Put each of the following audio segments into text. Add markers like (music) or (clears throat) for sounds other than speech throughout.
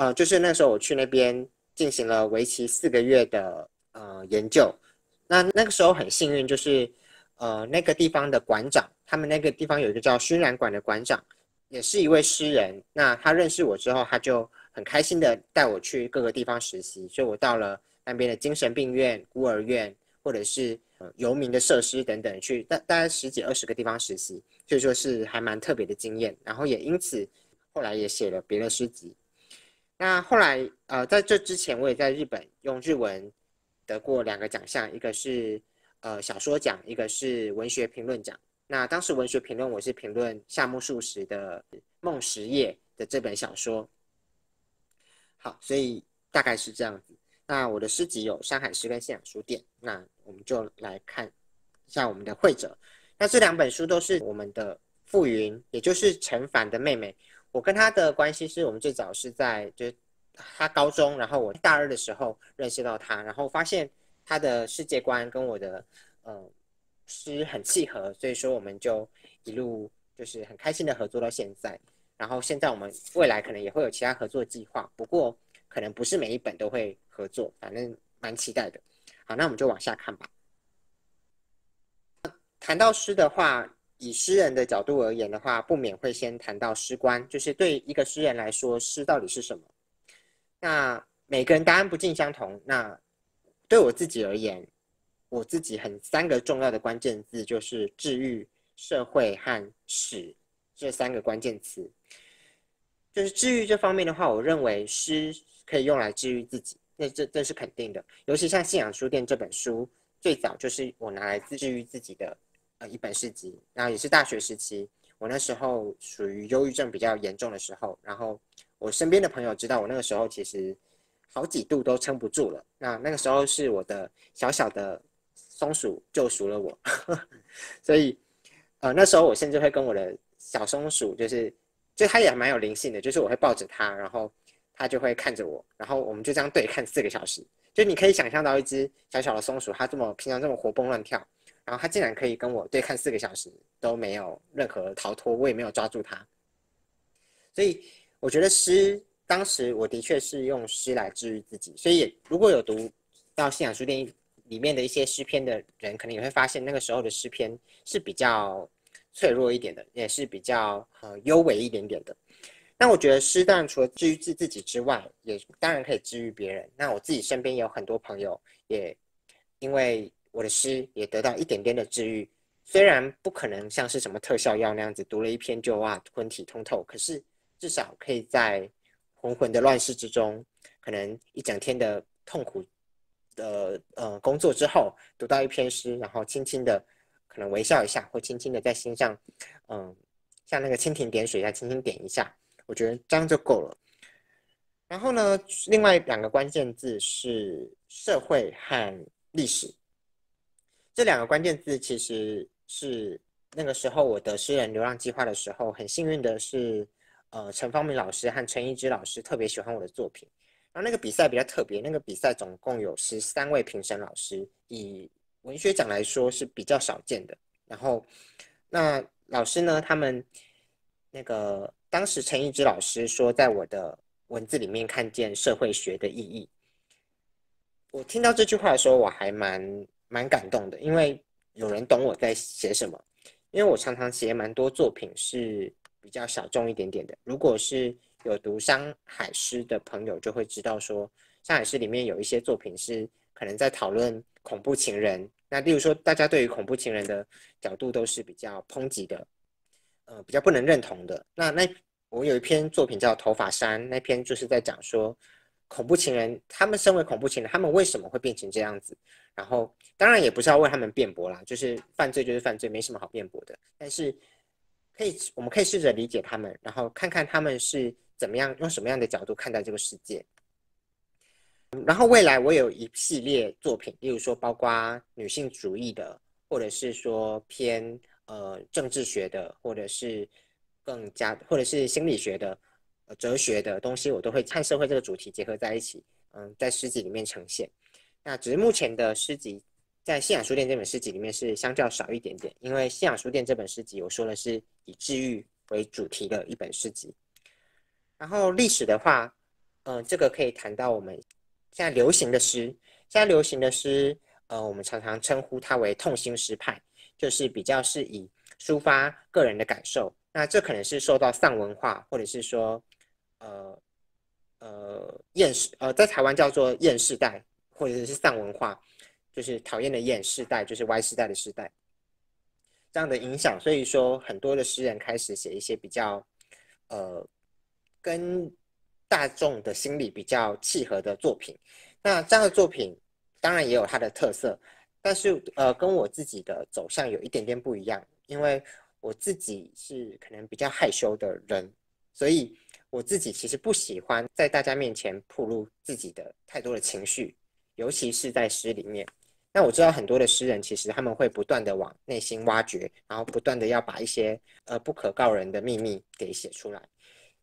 呃，就是那时候我去那边进行了为期四个月的呃研究。那那个时候很幸运，就是呃那个地方的馆长，他们那个地方有一个叫熏染馆的馆长，也是一位诗人。那他认识我之后，他就很开心的带我去各个地方实习，所以我到了那边的精神病院、孤儿院，或者是呃游民的设施等等，去大大概十几二十个地方实习，所以说是还蛮特别的经验。然后也因此后来也写了别的诗集。那后来，呃，在这之前，我也在日本用日文得过两个奖项，一个是呃小说奖，一个是文学评论奖。那当时文学评论我是评论夏目漱石的《梦十夜》的这本小说。好，所以大概是这样子。那我的诗集有山海诗跟信仰书店。那我们就来看一下我们的会者。那这两本书都是我们的傅云，也就是陈凡的妹妹。我跟他的关系是我们最早是在就是他高中，然后我大二的时候认识到他，然后发现他的世界观跟我的嗯诗很契合，所以说我们就一路就是很开心的合作到现在。然后现在我们未来可能也会有其他合作计划，不过可能不是每一本都会合作，反正蛮期待的。好，那我们就往下看吧。谈到诗的话。以诗人的角度而言的话，不免会先谈到诗观，就是对一个诗人来说，诗到底是什么？那每个人答案不尽相同。那对我自己而言，我自己很三个重要的关键字就是治愈、社会和史这三个关键词。就是治愈这方面的话，我认为诗可以用来治愈自己，那这这是肯定的。尤其像《信仰书店》这本书，最早就是我拿来治愈自己的。呃，一本诗集，然后也是大学时期，我那时候属于忧郁症比较严重的时候，然后我身边的朋友知道我那个时候其实好几度都撑不住了。那那个时候是我的小小的松鼠救赎了我，(laughs) 所以呃那时候我甚至会跟我的小松鼠，就是就它也蛮有灵性的，就是我会抱着它，然后它就会看着我，然后我们就这样对看四个小时。就你可以想象到一只小小的松鼠，它这么平常这么活蹦乱跳。然后他竟然可以跟我对看四个小时都没有任何逃脱，我也没有抓住他，所以我觉得诗当时我的确是用诗来治愈自己。所以如果有读到信仰书店里面的一些诗篇的人，可能也会发现那个时候的诗篇是比较脆弱一点的，也是比较呃优美一点点的。那我觉得诗当然除了治愈自自己之外，也当然可以治愈别人。那我自己身边也有很多朋友，也因为。我的诗也得到一点点的治愈，虽然不可能像是什么特效药那样子读了一篇就哇昏体通透，可是至少可以在浑浑的乱世之中，可能一整天的痛苦的呃工作之后，读到一篇诗，然后轻轻的可能微笑一下，或轻轻的在心上，嗯，像那个蜻蜓点水一样轻轻点一下，我觉得这样就够了。然后呢，另外两个关键字是社会和历史。这两个关键字其实是那个时候我的诗人流浪计划的时候，很幸运的是，呃，陈方明老师和陈一之老师特别喜欢我的作品。然后那个比赛比较特别，那个比赛总共有十三位评审老师，以文学奖来说是比较少见的。然后那老师呢，他们那个当时陈一之老师说，在我的文字里面看见社会学的意义。我听到这句话的时候，我还蛮。蛮感动的，因为有人懂我在写什么。因为我常常写蛮多作品是比较小众一点点的。如果是有读山海诗的朋友，就会知道说，山海诗里面有一些作品是可能在讨论恐怖情人。那例如说，大家对于恐怖情人的角度都是比较抨击的，呃，比较不能认同的。那那我有一篇作品叫《头发山》，那篇就是在讲说。恐怖情人，他们身为恐怖情人，他们为什么会变成这样子？然后，当然也不是要为他们辩驳啦，就是犯罪就是犯罪，没什么好辩驳的。但是，可以，我们可以试着理解他们，然后看看他们是怎么样，用什么样的角度看待这个世界。然后，未来我有一系列作品，例如说，包括女性主义的，或者是说偏呃政治学的，或者是更加，或者是心理学的。哲学的东西，我都会和社会这个主题结合在一起，嗯，在诗集里面呈现。那只是目前的诗集，在信仰书店这本诗集里面是相较少一点点，因为信仰书店这本诗集，我说的是以治愈为主题的一本诗集。然后历史的话，嗯，这个可以谈到我们现在流行的诗，现在流行的诗，呃，我们常常称呼它为痛心诗派，就是比较是以抒发个人的感受。那这可能是受到丧文化，或者是说，呃呃厌世，呃，在台湾叫做厌世代，或者是丧文化，就是讨厌的厌世代，就是 Y 世代的时代这样的影响。所以说，很多的诗人开始写一些比较，呃，跟大众的心理比较契合的作品。那这样的作品当然也有它的特色，但是呃，跟我自己的走向有一点点不一样，因为。我自己是可能比较害羞的人，所以我自己其实不喜欢在大家面前暴露自己的太多的情绪，尤其是在诗里面。那我知道很多的诗人其实他们会不断的往内心挖掘，然后不断的要把一些呃不可告人的秘密给写出来。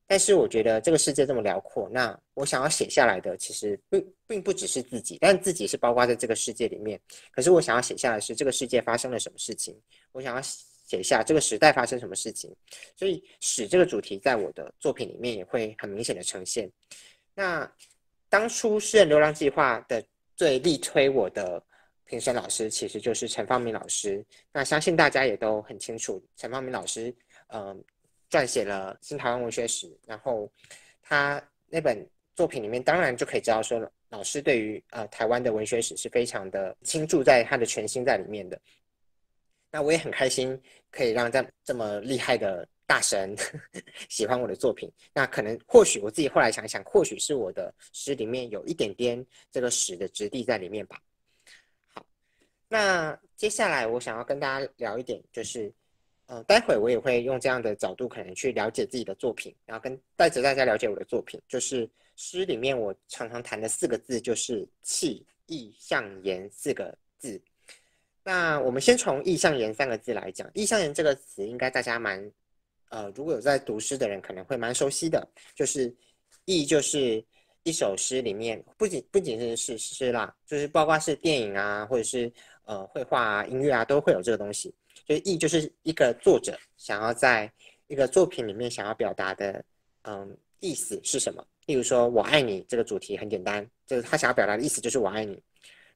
但是我觉得这个世界这么辽阔，那我想要写下来的其实并并不只是自己，但自己是包括在这个世界里面。可是我想要写下来是这个世界发生了什么事情，我想要。写下这个时代发生什么事情，所以史这个主题在我的作品里面也会很明显的呈现。那当初诗人流浪计划的最力推我的评审老师，其实就是陈方明老师。那相信大家也都很清楚，陈方明老师，嗯，撰写了新台湾文学史，然后他那本作品里面，当然就可以知道说，老师对于呃台湾的文学史是非常的倾注在他的全心在里面的。那我也很开心，可以让这这么厉害的大神 (laughs) 喜欢我的作品。那可能或许我自己后来想想，或许是我的诗里面有一点点这个史的质地在里面吧。好，那接下来我想要跟大家聊一点，就是，呃，待会我也会用这样的角度，可能去了解自己的作品，然后跟带着大家了解我的作品。就是诗里面我常常谈的四个字，就是气、意、象、言四个字。那我们先从“意象言”三个字来讲，“意象言”这个词应该大家蛮，呃，如果有在读诗的人可能会蛮熟悉的，就是“意”就是一首诗里面不仅不仅是是诗啦，就是包括是电影啊，或者是呃绘画啊、音乐啊，都会有这个东西。所以“意”就是一个作者想要在一个作品里面想要表达的，嗯，意思是什么？例如说“我爱你”这个主题很简单，就是他想要表达的意思就是“我爱你”。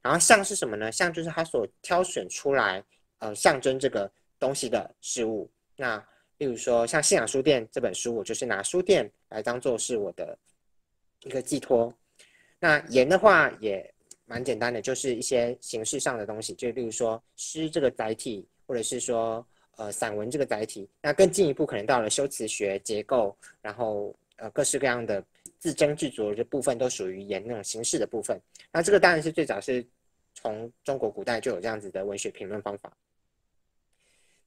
然后像是什么呢？像就是他所挑选出来，呃，象征这个东西的事物。那例如说，像《信仰书店》这本书，我就是拿书店来当做是我的一个寄托。那言的话也蛮简单的，就是一些形式上的东西，就例如说诗这个载体，或者是说呃散文这个载体。那更进一步，可能到了修辞学结构，然后呃各式各样的。自斟自酌的部分都属于言那种形式的部分，那这个当然是最早是从中国古代就有这样子的文学评论方法。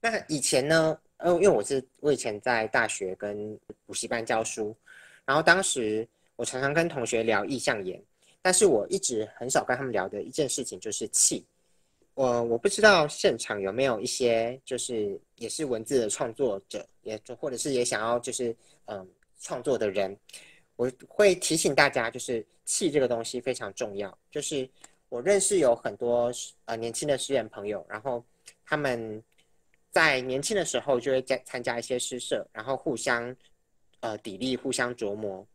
那以前呢，呃，因为我是我以前在大学跟补习班教书，然后当时我常常跟同学聊意象言，但是我一直很少跟他们聊的一件事情就是气。我我不知道现场有没有一些就是也是文字的创作者，也或者是也想要就是嗯创作的人。我会提醒大家，就是气这个东西非常重要。就是我认识有很多呃年轻的诗人朋友，然后他们在年轻的时候就会加参加一些诗社，然后互相呃砥砺、互相琢磨。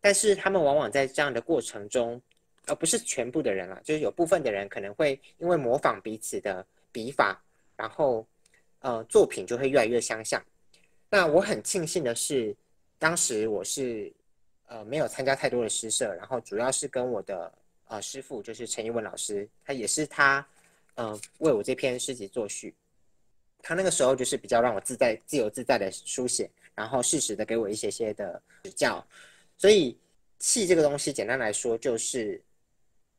但是他们往往在这样的过程中，而不是全部的人了，就是有部分的人可能会因为模仿彼此的笔法，然后呃作品就会越来越相像。那我很庆幸的是，当时我是。呃，没有参加太多的诗社，然后主要是跟我的呃师傅，就是陈一文老师，他也是他，嗯，为我这篇诗集作序。他那个时候就是比较让我自在、自由自在的书写，然后适时的给我一些些的指教。所以气这个东西，简单来说就是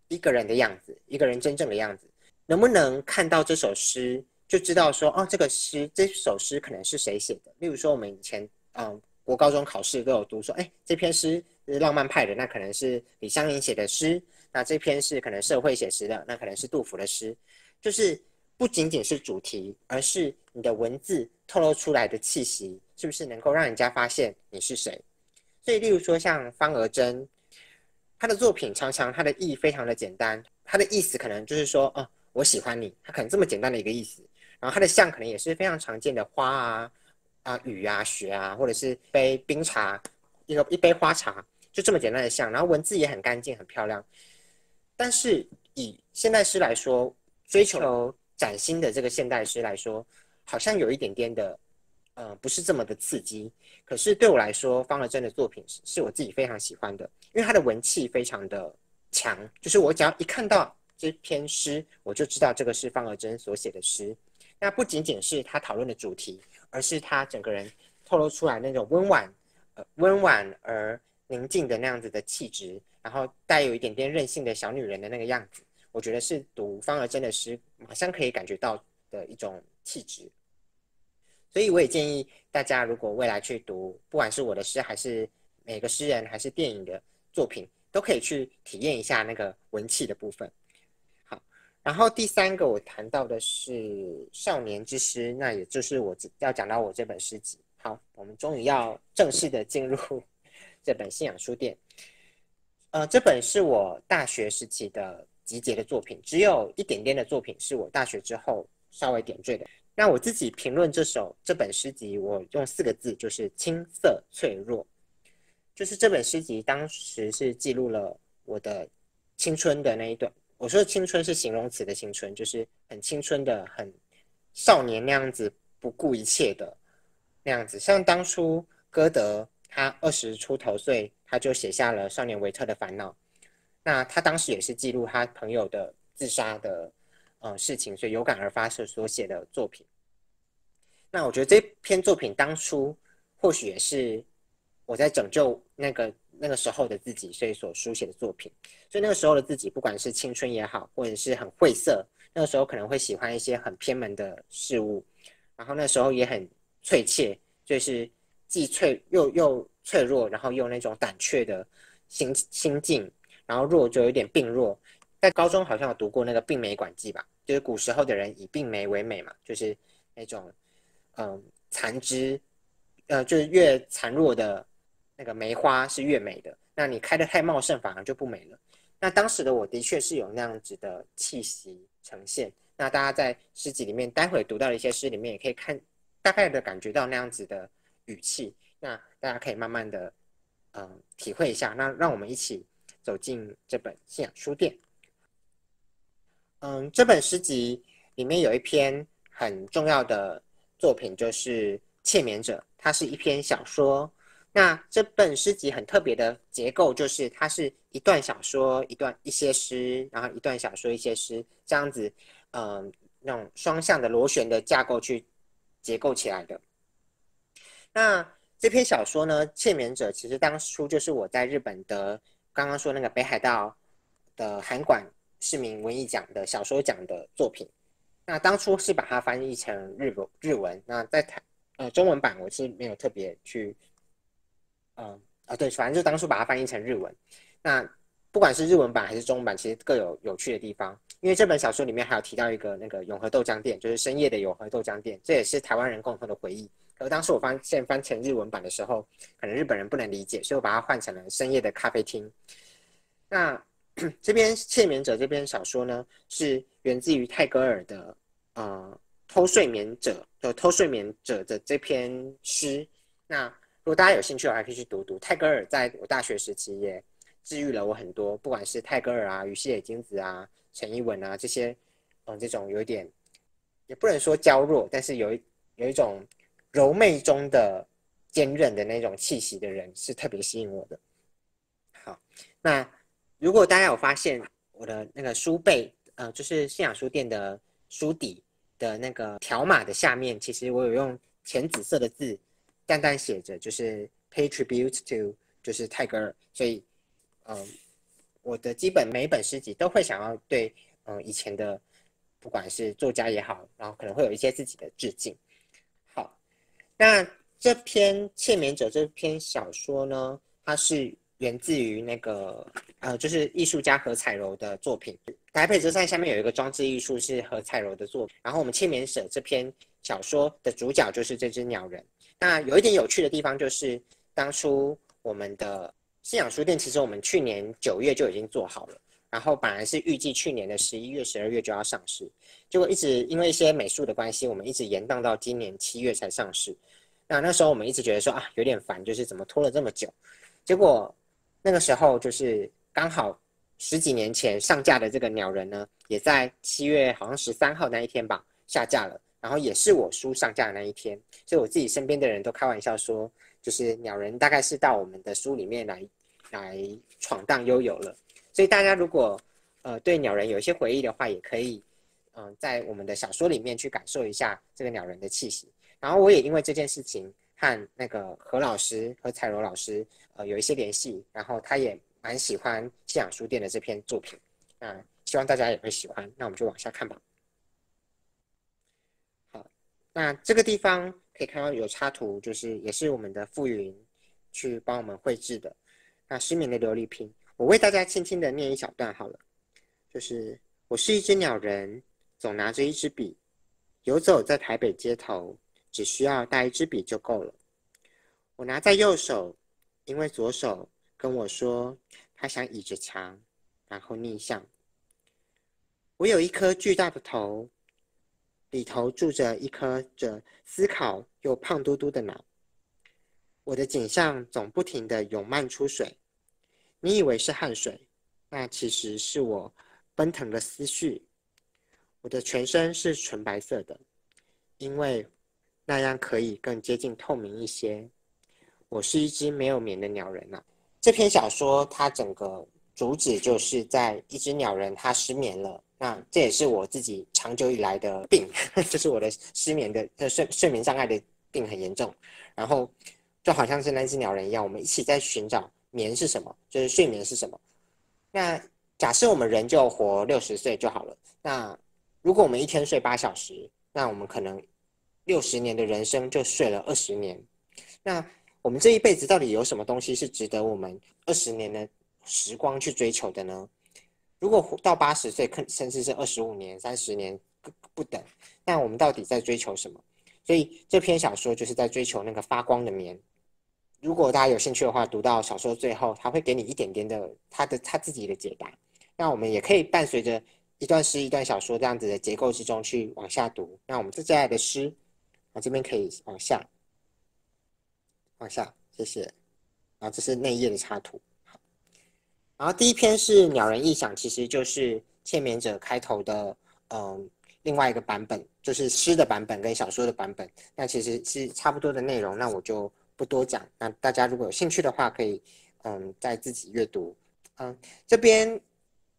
一个人的样子，一个人真正的样子。能不能看到这首诗，就知道说，哦，这个诗这首诗可能是谁写的？例如说，我们以前，嗯。国高中考试都有读，说，哎，这篇诗是浪漫派的，那可能是李商隐写的诗；那这篇是可能社会写实的，那可能是杜甫的诗。就是不仅仅是主题，而是你的文字透露出来的气息，是不是能够让人家发现你是谁？所以，例如说像方娥珍，他的作品常常他的意义非常的简单，他的意思可能就是说，哦，我喜欢你，他可能这么简单的一个意思。然后他的像可能也是非常常见的花啊。啊，雨啊，雪啊，或者是杯冰茶，一个一杯花茶，就这么简单的像，然后文字也很干净很漂亮。但是以现代诗来说，追求崭新的这个现代诗来说，好像有一点点的，呃，不是这么的刺激。可是对我来说，方和珍的作品是是我自己非常喜欢的，因为他的文气非常的强，就是我只要一看到这篇诗，我就知道这个是方和珍所写的诗。那不仅仅是他讨论的主题，而是他整个人透露出来那种温婉、呃温婉而宁静的那样子的气质。然后带有一点点任性的小女人的那个样子，我觉得是读方而真的诗，马上可以感觉到的一种气质。所以我也建议大家，如果未来去读，不管是我的诗，还是每个诗人，还是电影的作品，都可以去体验一下那个文气的部分。然后第三个我谈到的是少年之诗，那也就是我要讲到我这本诗集。好，我们终于要正式的进入 (laughs) 这本信仰书店。呃，这本是我大学时期的集结的作品，只有一点点的作品是我大学之后稍微点缀的。那我自己评论这首这本诗集，我用四个字，就是青涩脆弱。就是这本诗集当时是记录了我的青春的那一段。我说的青春是形容词的青春，就是很青春的、很少年那样子，不顾一切的那样子。像当初歌德他二十出头岁。他就写下了《少年维特的烦恼》，那他当时也是记录他朋友的自杀的呃事情，所以有感而发所所写的作品。那我觉得这篇作品当初或许也是我在拯救那个那个时候的自己，所以所书写的作品。所以那个时候的自己，不管是青春也好，或者是很晦涩，那个时候可能会喜欢一些很偏门的事物，然后那时候也很脆切，就是既脆又又。脆弱，然后又那种胆怯的心心境，然后弱就有点病弱。在高中好像有读过那个病梅馆记吧，就是古时候的人以病梅为美嘛，就是那种嗯残枝，呃就是越残弱的那个梅花是越美的。那你开的太茂盛，反而就不美了。那当时的我的确是有那样子的气息呈现。那大家在诗集里面，待会读到的一些诗里面，也可以看大概的感觉到那样子的语气。那大家可以慢慢的，嗯，体会一下。那让我们一起走进这本信仰书店。嗯，这本诗集里面有一篇很重要的作品，就是《切眠者》，它是一篇小说。那这本诗集很特别的结构，就是它是一段小说，一段一些诗，然后一段小说，一些诗，这样子，嗯，那种双向的螺旋的架构去结构起来的。那这篇小说呢，《欠眠者》其实当初就是我在日本的刚刚说那个北海道的函馆市民文艺奖的小说奖的作品。那当初是把它翻译成日文日文。那在台呃中文版我是没有特别去，嗯啊对，反正就当初把它翻译成日文。那不管是日文版还是中文版，其实各有有趣的地方。因为这本小说里面还有提到一个那个永和豆浆店，就是深夜的永和豆浆店，这也是台湾人共同的回忆。而当时我发现翻成日文版的时候，可能日本人不能理解，所以我把它换成了深夜的咖啡厅。那 (clears throat) 这边《窃眠者》这篇小说呢，是源自于泰戈尔的呃《偷睡眠者》的《偷睡眠者》的这篇诗。那如果大家有兴趣，我还可以去读读。泰戈尔在我大学时期也治愈了我很多，不管是泰戈尔啊、羽西野金子啊、陈一文啊这些，嗯，这种有点也不能说娇弱，但是有一有一种。柔媚中的坚韧的那种气息的人是特别吸引我的。好，那如果大家有发现我的那个书背，呃，就是信仰书店的书底的那个条码的下面，其实我有用浅紫色的字淡淡写着，就是 pay tribute to，就是泰戈尔。所以，嗯，我的基本每本诗集都会想要对，嗯，以前的不管是作家也好，然后可能会有一些自己的致敬。好那这篇《切眠者》这篇小说呢，它是源自于那个呃，就是艺术家何彩柔的作品。台北车站下面有一个装置艺术是何彩柔的作品。然后我们《切眠者》这篇小说的主角就是这只鸟人。那有一点有趣的地方就是，当初我们的信仰书店其实我们去年九月就已经做好了，然后本来是预计去年的十一月、十二月就要上市，结果一直因为一些美术的关系，我们一直延宕到今年七月才上市。那那时候我们一直觉得说啊有点烦，就是怎么拖了这么久。结果那个时候就是刚好十几年前上架的这个鸟人呢，也在七月好像十三号那一天吧下架了，然后也是我书上架的那一天，所以我自己身边的人都开玩笑说，就是鸟人大概是到我们的书里面来来闯荡悠游了。所以大家如果呃对鸟人有一些回忆的话，也可以嗯在我们的小说里面去感受一下这个鸟人的气息。然后我也因为这件事情和那个何老师和彩柔老师呃有一些联系，然后他也蛮喜欢信仰书店的这篇作品，那希望大家也会喜欢。那我们就往下看吧。那这个地方可以看到有插图，就是也是我们的傅云去帮我们绘制的。那失眠的琉璃瓶，我为大家轻轻的念一小段好了，就是我是一只鸟人，总拿着一支笔，游走在台北街头。只需要带一支笔就够了。我拿在右手，因为左手跟我说他想倚着墙，然后逆向。我有一颗巨大的头，里头住着一颗着思考又胖嘟嘟的脑。我的颈项总不停的涌漫出水，你以为是汗水，那其实是我奔腾的思绪。我的全身是纯白色的，因为。那样可以更接近透明一些。我是一只没有眠的鸟人呐。这篇小说它整个主旨就是在一只鸟人它失眠了。那这也是我自己长久以来的病，(laughs) 就是我的失眠的睡睡眠障碍的病很严重。然后就好像是那只鸟人一样，我们一起在寻找眠是什么，就是睡眠是什么。那假设我们人就活六十岁就好了。那如果我们一天睡八小时，那我们可能。六十年的人生就睡了二十年，那我们这一辈子到底有什么东西是值得我们二十年的时光去追求的呢？如果到八十岁，甚至是二十五年、三十年不等，那我们到底在追求什么？所以这篇小说就是在追求那个发光的棉。如果大家有兴趣的话，读到小说最后，他会给你一点点的他的他自己的解答。那我们也可以伴随着一段诗、一段小说这样子的结构之中去往下读。那我们接下来的诗。啊这边可以往下，往下，谢谢。然后这是内页的插图。然后第一篇是鸟人异想，其实就是欠眠者开头的，嗯，另外一个版本，就是诗的版本跟小说的版本。那其实是差不多的内容，那我就不多讲。那大家如果有兴趣的话，可以，嗯，再自己阅读。嗯，这边，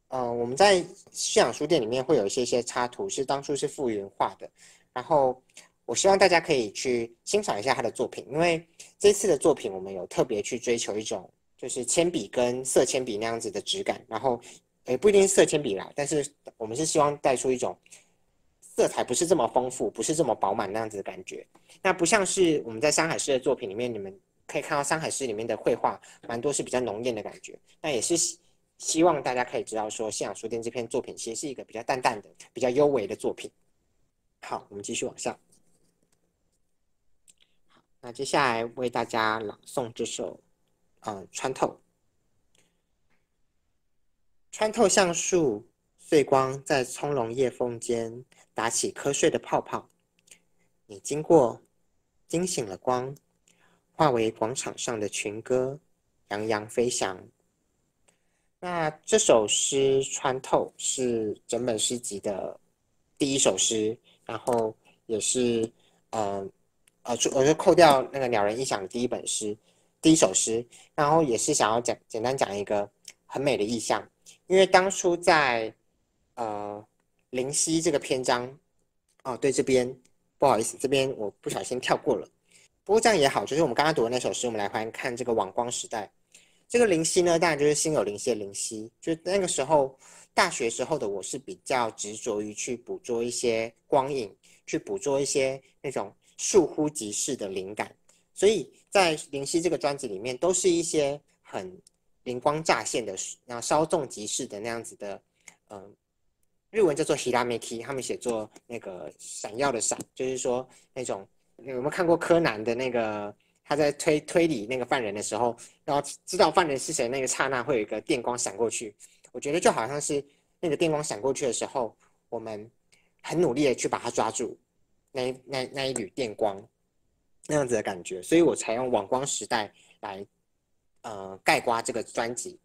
嗯，我们在信仰书店里面会有一些些插图，是当初是傅云画的，然后。我希望大家可以去欣赏一下他的作品，因为这次的作品我们有特别去追求一种就是铅笔跟色铅笔那样子的质感，然后也不一定是色铅笔啦，但是我们是希望带出一种色彩不是这么丰富，不是这么饱满那样子的感觉。那不像是我们在山海市的作品里面，你们可以看到山海市里面的绘画蛮多是比较浓艳的感觉。那也是希望大家可以知道说，信仰书店这篇作品其实是一个比较淡淡的、比较优美的作品。好，我们继续往下。那接下来为大家朗诵这首，呃，穿透。穿透橡树，碎光在葱茏叶缝间打起瞌睡的泡泡。你经过，惊醒了光，化为广场上的群歌，洋洋飞翔。那这首诗《穿透》是整本诗集的第一首诗，然后也是，嗯。呃，就我就扣掉那个鸟人异响的第一本诗，第一首诗，然后也是想要讲简单讲一个很美的意象，因为当初在呃灵犀这个篇章，哦，对，这边不好意思，这边我不小心跳过了，不过这样也好，就是我们刚刚读的那首诗，我们来看看这个网光时代，这个灵犀呢，当然就是心有灵犀的灵犀，就那个时候大学时候的我是比较执着于去捕捉一些光影，去捕捉一些那种。倏忽即逝的灵感，所以在灵犀这个专辑里面，都是一些很灵光乍现的，然后稍纵即逝的那样子的，嗯，日文叫做 hirameki，他们写作那个闪耀的闪，就是说那种有没有看过柯南的那个他在推推理那个犯人的时候，然后知道犯人是谁那个刹那会有一个电光闪过去，我觉得就好像是那个电光闪过去的时候，我们很努力的去把它抓住。那那那一缕电光，那样子的感觉，所以我才用网光时代来呃盖刮这个专辑。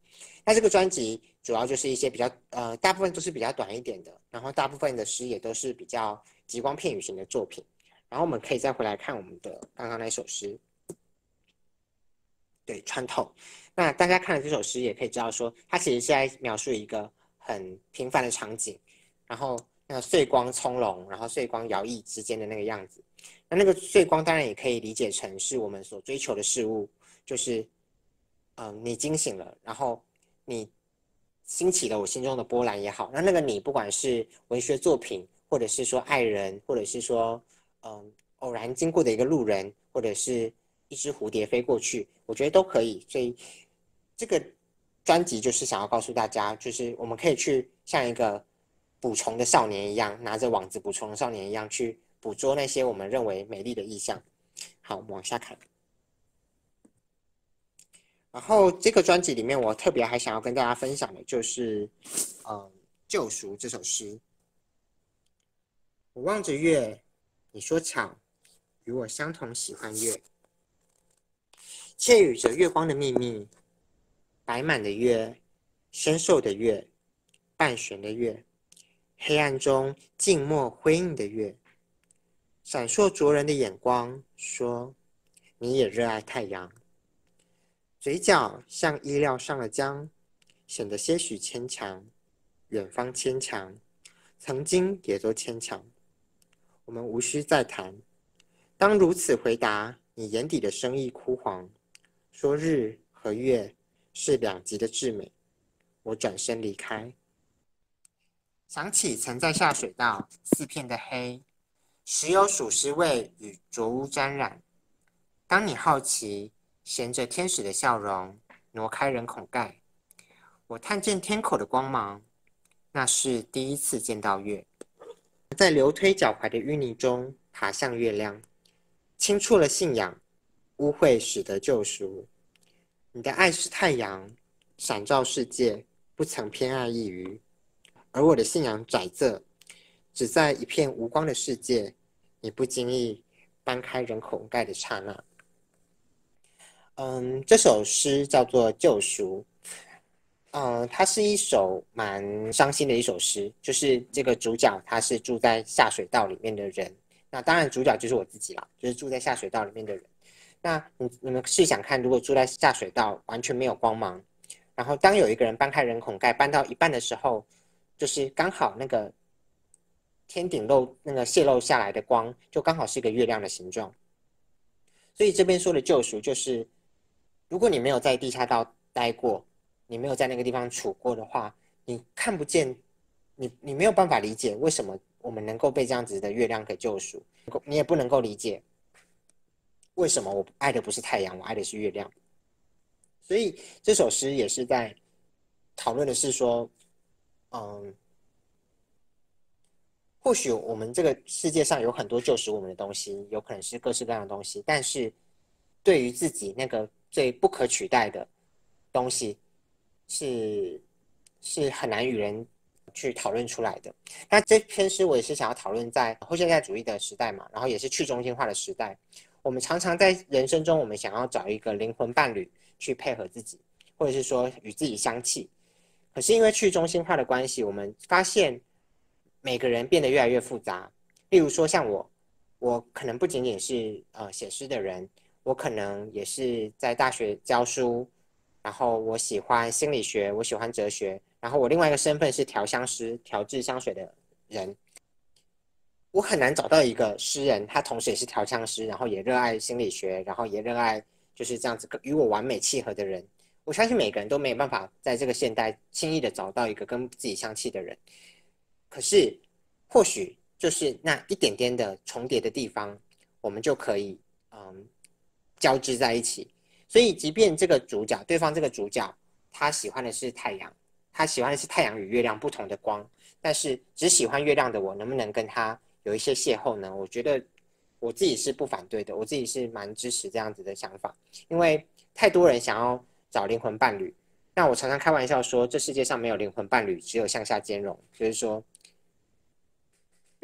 那这个专辑主要就是一些比较呃，大部分都是比较短一点的，然后大部分的诗也都是比较极光片语型的作品。然后我们可以再回来看我们的刚刚那首诗，对，穿透。那大家看了这首诗，也可以知道说，它其实是在描述一个很平凡的场景，然后那个碎光葱茏，然后碎光摇曳之间的那个样子。那个碎光当然也可以理解成是我们所追求的事物，就是，嗯，你惊醒了，然后你兴起了我心中的波澜也好。那那个你，不管是文学作品，或者是说爱人，或者是说，嗯，偶然经过的一个路人，或者是一只蝴蝶飞过去，我觉得都可以。所以。这个专辑就是想要告诉大家，就是我们可以去像一个捕虫的少年一样，拿着网子捕虫的少年一样，去捕捉那些我们认为美丽的意象。好，我们往下看。然后这个专辑里面，我特别还想要跟大家分享的就是，嗯，《救赎》这首诗。我望着月，你说巧，与我相同喜欢月，窃语着月光的秘密。白满的月，深瘦的月，半悬的月，黑暗中静默辉映的月，闪烁灼人的眼光，说：“你也热爱太阳。”嘴角像衣料上了浆，显得些许牵强。远方牵强，曾经也都牵强。我们无需再谈。当如此回答，你眼底的生意枯黄，说日和月。是两极的至美。我转身离开，想起曾在下水道，四片的黑，时有鼠尸味与浊污沾染。当你好奇，衔着天使的笑容，挪开人孔盖，我探见天口的光芒，那是第一次见到月，在流推脚踝的淤泥中爬向月亮，清触了信仰，污秽使得救赎。你的爱是太阳，闪照世界，不曾偏爱一隅；而我的信仰窄仄，只在一片无光的世界，你不经意搬开人口盖的刹那。嗯，这首诗叫做《救赎》。嗯，它是一首蛮伤心的一首诗，就是这个主角他是住在下水道里面的人。那当然，主角就是我自己啦，就是住在下水道里面的人。那你你们试想看，如果住在下水道，完全没有光芒，然后当有一个人搬开人孔盖，搬到一半的时候，就是刚好那个天顶漏那个泄露下来的光，就刚好是一个月亮的形状。所以这边说的救赎，就是如果你没有在地下道待过，你没有在那个地方处过的话，你看不见，你你没有办法理解为什么我们能够被这样子的月亮给救赎，你也不能够理解。为什么我爱的不是太阳，我爱的是月亮？所以这首诗也是在讨论的是说，嗯，或许我们这个世界上有很多救赎我们的东西，有可能是各式各样的东西，但是对于自己那个最不可取代的东西，是是很难与人去讨论出来的。那这篇诗我也是想要讨论在后现代主义的时代嘛，然后也是去中心化的时代。我们常常在人生中，我们想要找一个灵魂伴侣去配合自己，或者是说与自己相契。可是因为去中心化的关系，我们发现每个人变得越来越复杂。例如说，像我，我可能不仅仅是呃写诗的人，我可能也是在大学教书，然后我喜欢心理学，我喜欢哲学，然后我另外一个身份是调香师，调制香水的人。我很难找到一个诗人，他同时也是调香师，然后也热爱心理学，然后也热爱就是这样子与我完美契合的人。我相信每个人都没有办法在这个现代轻易的找到一个跟自己相契的人。可是，或许就是那一点点的重叠的地方，我们就可以嗯交织在一起。所以，即便这个主角，对方这个主角，他喜欢的是太阳，他喜欢的是太阳与月亮不同的光，但是只喜欢月亮的我，能不能跟他？有一些邂逅呢，我觉得我自己是不反对的，我自己是蛮支持这样子的想法，因为太多人想要找灵魂伴侣，那我常常开玩笑说，这世界上没有灵魂伴侣，只有向下兼容，就是说，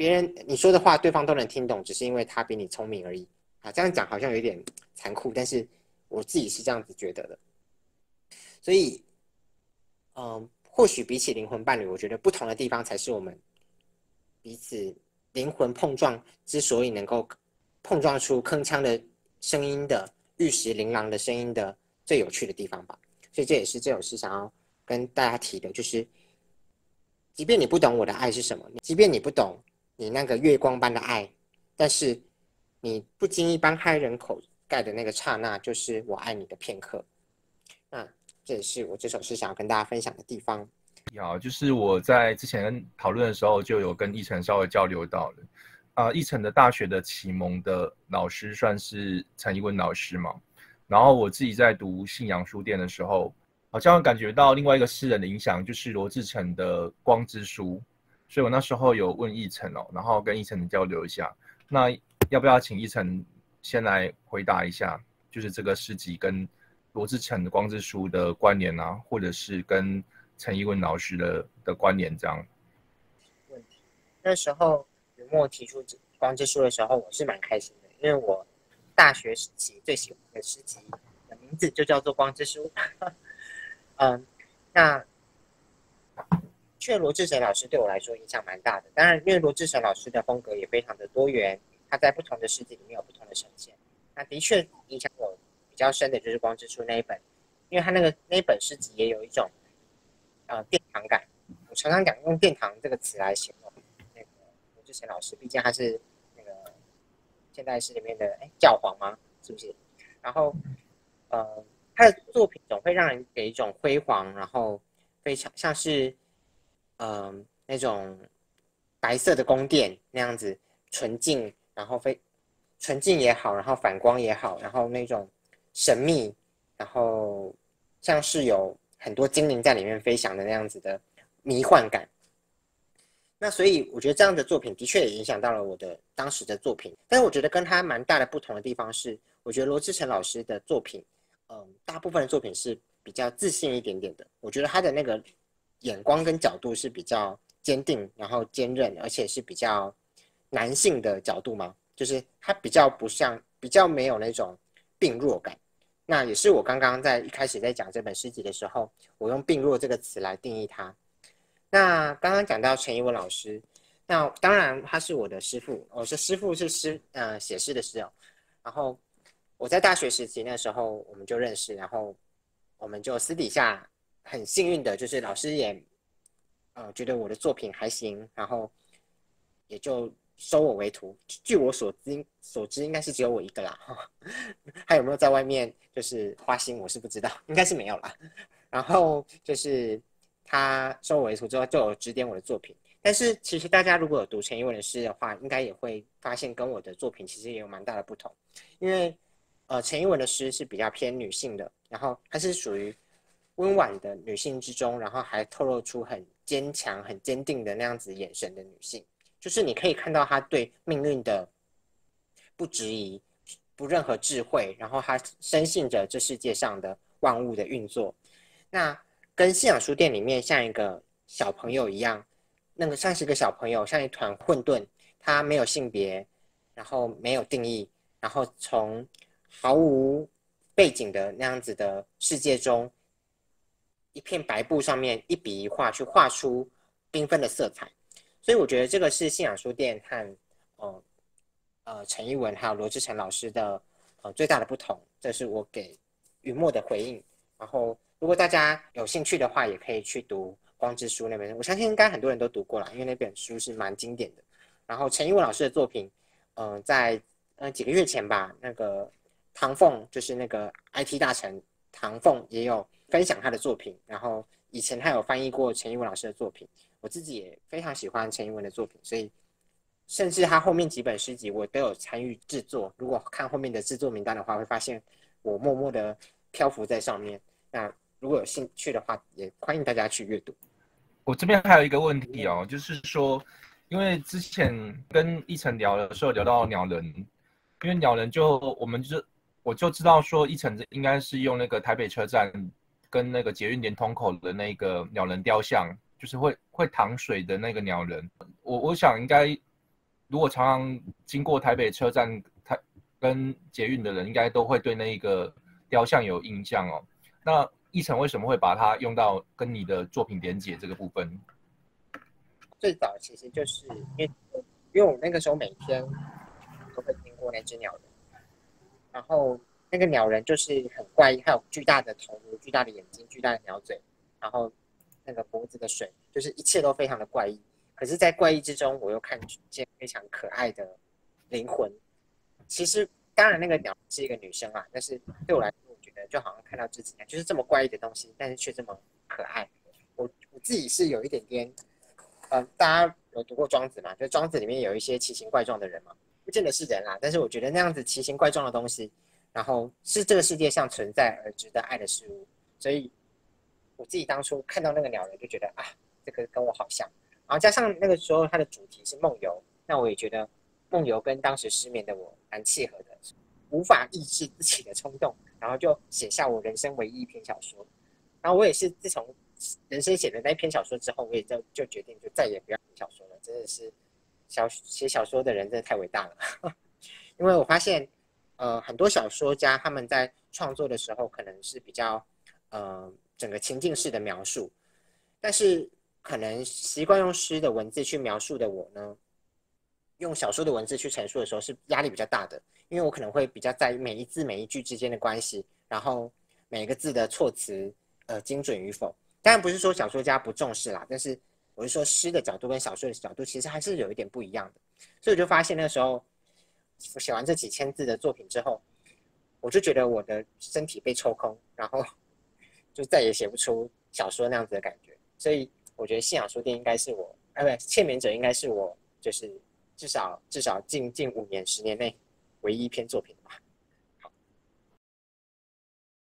别人你说的话，对方都能听懂，只是因为他比你聪明而已啊。这样讲好像有点残酷，但是我自己是这样子觉得的。所以，嗯，或许比起灵魂伴侣，我觉得不同的地方才是我们彼此灵魂碰撞之所以能够碰撞出铿锵的声音的玉石琳琅的声音的最有趣的地方吧。所以这也是这首诗想要跟大家提的，就是，即便你不懂我的爱是什么，即便你不懂你那个月光般的爱，但是你不经意帮开人口盖的那个刹那，就是我爱你的片刻。那这也是我这首诗想要跟大家分享的地方。有，就是我在之前讨论的时候，就有跟奕晨稍微交流到了。啊，奕晨的大学的启蒙的老师算是陈一文老师嘛。然后我自己在读信仰书店的时候，好像感觉到另外一个诗人的影响，就是罗志诚的《光之书》。所以我那时候有问奕晨哦，然后跟奕晨交流一下。那要不要请奕晨先来回答一下，就是这个诗集跟罗志诚的《光之书》的关联啊，或者是跟陈一文老师的的关联这样？那时候雨墨提出《光之书》的时候，我是蛮开心的，因为我。大学时期最喜欢的诗集的名字就叫做《光之书》。(laughs) 嗯，那确罗志成老师对我来说影响蛮大的。当然，因为罗志成老师的风格也非常的多元，他在不同的诗集里面有不同的呈现。那的确影响我比较深的就是《光之书》那一本，因为他那个那一本诗集也有一种呃殿堂感。我常常讲用“殿堂”这个词来形容那个罗志成老师，毕竟他是那个。现代诗里面的哎教皇吗？是不是？然后，呃，他的作品总会让人给一种辉煌，然后非常像是，嗯，那种白色的宫殿那样子纯净，然后非纯净也好，然后反光也好，然后那种神秘，然后像是有很多精灵在里面飞翔的那样子的迷幻感。那所以我觉得这样的作品的确也影响到了我的当时的作品，但是我觉得跟他蛮大的不同的地方是，我觉得罗志成老师的作品，嗯，大部分的作品是比较自信一点点的。我觉得他的那个眼光跟角度是比较坚定，然后坚韧，而且是比较男性的角度嘛，就是他比较不像，比较没有那种病弱感。那也是我刚刚在一开始在讲这本诗集的时候，我用病弱这个词来定义他。那刚刚讲到陈一文老师，那当然他是我的师傅，我是师傅是诗，呃，写诗的诗哦。然后我在大学时期那时候我们就认识，然后我们就私底下很幸运的，就是老师也呃觉得我的作品还行，然后也就收我为徒。据我所知，所知应该是只有我一个啦。(laughs) 还有没有在外面就是花心，我是不知道，应该是没有啦。然后就是。他收我为徒之后，就有指点我的作品。但是其实大家如果有读陈一文的诗的话，应该也会发现跟我的作品其实也有蛮大的不同。因为呃，陈一文的诗是比较偏女性的，然后它是属于温婉的女性之中，然后还透露出很坚强、很坚定的那样子眼神的女性。就是你可以看到她对命运的不质疑、不任何智慧，然后她深信着这世界上的万物的运作。那跟信仰书店里面像一个小朋友一样，那个像是个小朋友，像一团混沌，他没有性别，然后没有定义，然后从毫无背景的那样子的世界中，一片白布上面一笔一画去画出缤纷的色彩，所以我觉得这个是信仰书店和呃呃陈一文还有罗志成老师的呃最大的不同，这是我给雨墨的回应，然后。如果大家有兴趣的话，也可以去读《光之书》那本，我相信应该很多人都读过了，因为那本书是蛮经典的。然后陈一文老师的作品，嗯，在呃几个月前吧，那个唐凤就是那个 IT 大臣唐凤也有分享他的作品。然后以前他有翻译过陈一文老师的作品，我自己也非常喜欢陈一文的作品，所以甚至他后面几本诗集我都有参与制作。如果看后面的制作名单的话，会发现我默默的漂浮在上面。那如果有兴趣的话，也欢迎大家去阅读。我这边还有一个问题哦，就是说，因为之前跟一晨聊的时候聊到鸟人，因为鸟人就我们就我就知道说一晨应该是用那个台北车站跟那个捷运连通口的那个鸟人雕像，就是会会淌水的那个鸟人。我我想应该如果常常经过台北车站台跟捷运的人，应该都会对那个雕像有印象哦。那奕晨为什么会把它用到跟你的作品连结这个部分？最早其实就是因为因为我那个时候每天都会经过那只鸟人，然后那个鸟人就是很怪异，还有巨大的头颅、巨大的眼睛、巨大的鸟嘴，然后那个脖子的水，就是一切都非常的怪异。可是，在怪异之中，我又看见非常可爱的灵魂。其实，当然那个鸟是一个女生啊，但是对我来说，我觉得就好像看到自己一样，就是这么怪异的东西，但是却这么可爱。我我自己是有一点点。呃，大家有读过庄子嘛？就庄子里面有一些奇形怪状的人嘛，不见得是人啦，但是我觉得那样子奇形怪状的东西，然后是这个世界上存在而值得爱的事物，所以我自己当初看到那个鸟人就觉得啊，这个跟我好像，然后加上那个时候它的主题是梦游，那我也觉得梦游跟当时失眠的我蛮契合的，无法抑制自己的冲动，然后就写下我人生唯一一篇小说，然后我也是自从。人生写的那篇小说之后，我也就就决定就再也不要写小说了。真的是小写小说的人真的太伟大了，(laughs) 因为我发现，呃，很多小说家他们在创作的时候可能是比较呃整个情境式的描述，但是可能习惯用诗的文字去描述的我呢，用小说的文字去陈述的时候是压力比较大的，因为我可能会比较在意每一字每一句之间的关系，然后每个字的措辞呃精准与否。当然不是说小说家不重视啦，但是我是说诗的角度跟小说的角度其实还是有一点不一样的，所以我就发现那时候我写完这几千字的作品之后，我就觉得我的身体被抽空，然后 (laughs) 就再也写不出小说那样子的感觉，所以我觉得信仰书店应该是我，哎不，欠眠者应该是我，就是至少至少近近五年十年内唯一一篇作品。